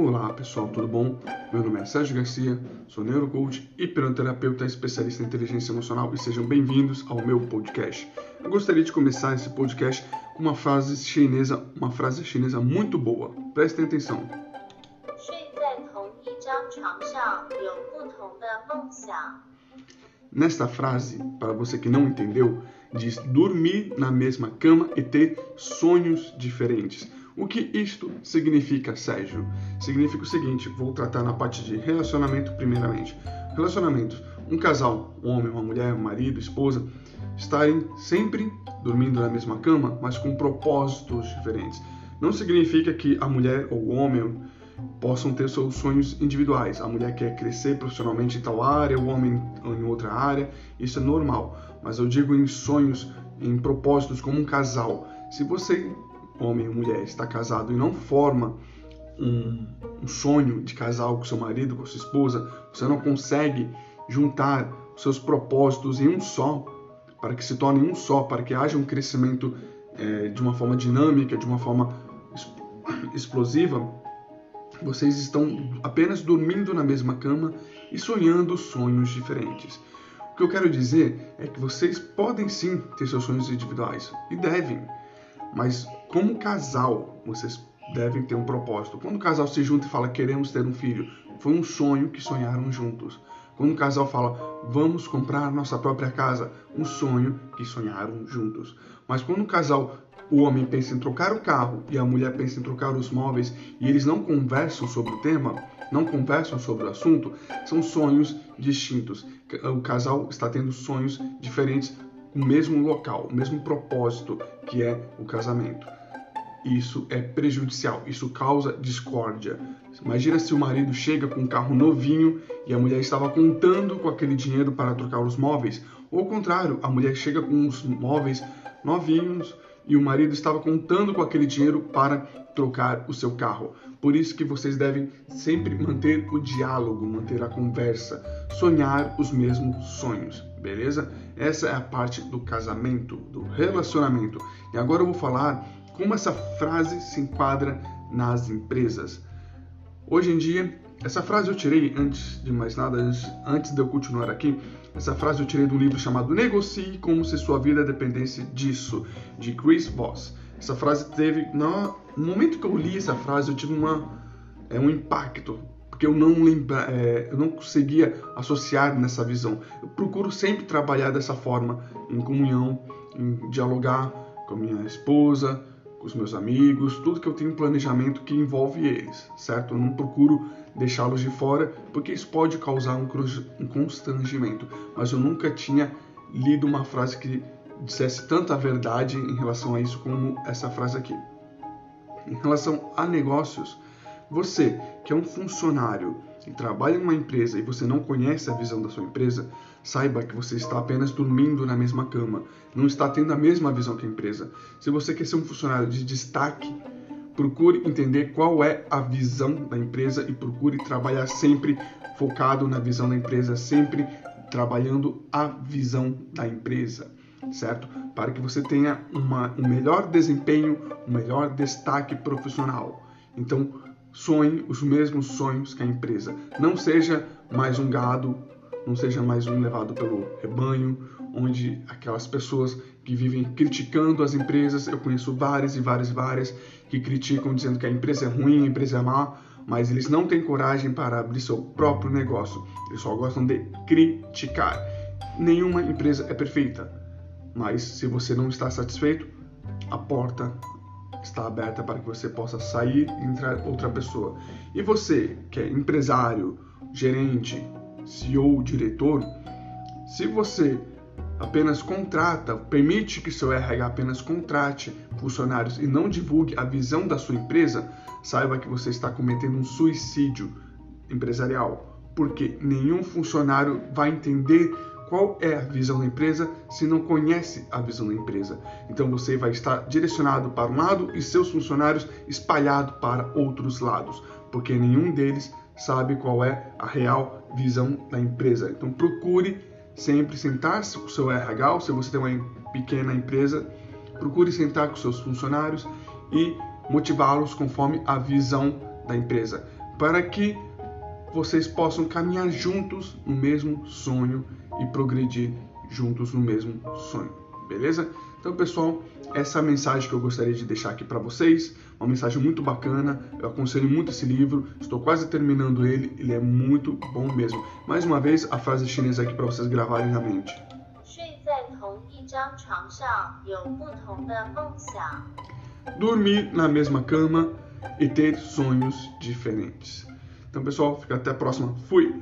Olá pessoal, tudo bom? Meu nome é Sérgio Garcia, sou neurocoach, hipnoterapeuta especialista em inteligência emocional e sejam bem-vindos ao meu podcast. Eu gostaria de começar esse podcast com uma frase chinesa, uma frase chinesa muito boa. Prestem atenção. Nesta frase, para você que não entendeu, diz dormir na mesma cama e ter sonhos diferentes. O que isto significa, Sérgio? Significa o seguinte, vou tratar na parte de relacionamento primeiramente. Relacionamentos, um casal, um homem, uma mulher, um marido, esposa, estarem sempre dormindo na mesma cama, mas com propósitos diferentes. Não significa que a mulher ou o homem possam ter seus sonhos individuais. A mulher quer crescer profissionalmente em tal área, o homem em outra área, isso é normal. Mas eu digo em sonhos, em propósitos como um casal. Se você homem ou mulher, está casado e não forma um, um, sonho de casal com seu marido, com sua esposa, você não consegue juntar seus propósitos em um só, para que se torne um só, para que haja um crescimento é, de uma forma dinâmica, de uma forma explosiva, vocês estão apenas dormindo na mesma cama e sonhando sonhos diferentes. O que eu quero dizer é que vocês podem sim ter seus sonhos individuais e devem, mas como casal, vocês devem ter um propósito. Quando o casal se junta e fala queremos ter um filho, foi um sonho que sonharam juntos. Quando o casal fala vamos comprar nossa própria casa, um sonho que sonharam juntos. Mas quando o casal, o homem pensa em trocar o carro e a mulher pensa em trocar os móveis e eles não conversam sobre o tema, não conversam sobre o assunto, são sonhos distintos. O casal está tendo sonhos diferentes o mesmo local, o mesmo propósito que é o casamento. Isso é prejudicial, isso causa discórdia. Imagina se o marido chega com um carro novinho e a mulher estava contando com aquele dinheiro para trocar os móveis, ou ao contrário, a mulher chega com os móveis novinhos e o marido estava contando com aquele dinheiro para trocar o seu carro. Por isso que vocês devem sempre manter o diálogo, manter a conversa, sonhar os mesmos sonhos, beleza? Essa é a parte do casamento, do relacionamento. E agora eu vou falar como essa frase se enquadra nas empresas. Hoje em dia, essa frase eu tirei antes de mais nada, antes, de eu continuar aqui, essa frase eu tirei do livro chamado Negocie como se sua vida dependesse disso, de Chris Voss. Essa frase teve, no, momento que eu li essa frase, eu tive uma, é, um impacto, porque eu não lembra, é, eu não conseguia associar nessa visão. Eu procuro sempre trabalhar dessa forma, em comunhão, em dialogar com a minha esposa, com os meus amigos, tudo que eu tenho planejamento que envolve eles, certo? Eu não procuro deixá-los de fora, porque isso pode causar um, um constrangimento. Mas eu nunca tinha lido uma frase que dissesse tanta verdade em relação a isso como essa frase aqui. Em relação a negócios, você que é um funcionário e trabalha em uma empresa e você não conhece a visão da sua empresa, saiba que você está apenas dormindo na mesma cama, não está tendo a mesma visão que a empresa. Se você quer ser um funcionário de destaque, procure entender qual é a visão da empresa e procure trabalhar sempre focado na visão da empresa, sempre trabalhando a visão da empresa, certo? Para que você tenha uma, um melhor desempenho, um melhor destaque profissional. Então, sonhe os mesmos sonhos que a empresa. Não seja mais um gado, não seja mais um levado pelo rebanho, onde aquelas pessoas que vivem criticando as empresas, eu conheço várias e várias e várias que criticam dizendo que a empresa é ruim, a empresa é má, mas eles não têm coragem para abrir seu próprio negócio. Eles só gostam de criticar. Nenhuma empresa é perfeita, mas se você não está satisfeito, a porta está aberta para que você possa sair e entrar outra pessoa. E você, que é empresário, gerente, CEO, diretor, se você apenas contrata, permite que seu RH apenas contrate funcionários e não divulgue a visão da sua empresa, saiba que você está cometendo um suicídio empresarial, porque nenhum funcionário vai entender qual é a visão da empresa se não conhece a visão da empresa. Então você vai estar direcionado para um lado e seus funcionários espalhados para outros lados, porque nenhum deles sabe qual é a real visão da empresa. Então procure sempre sentar-se com o seu RH, se você tem uma pequena empresa, procure sentar com seus funcionários e motivá-los conforme a visão da empresa. para que vocês possam caminhar juntos no mesmo sonho e progredir juntos no mesmo sonho, beleza? Então, pessoal, essa é a mensagem que eu gostaria de deixar aqui para vocês. Uma mensagem muito bacana. Eu aconselho muito esse livro. Estou quase terminando ele. Ele é muito bom mesmo. Mais uma vez, a frase chinesa aqui para vocês gravarem na mente. Dormir na mesma cama e ter sonhos diferentes. Então, pessoal, fica até a próxima. Fui!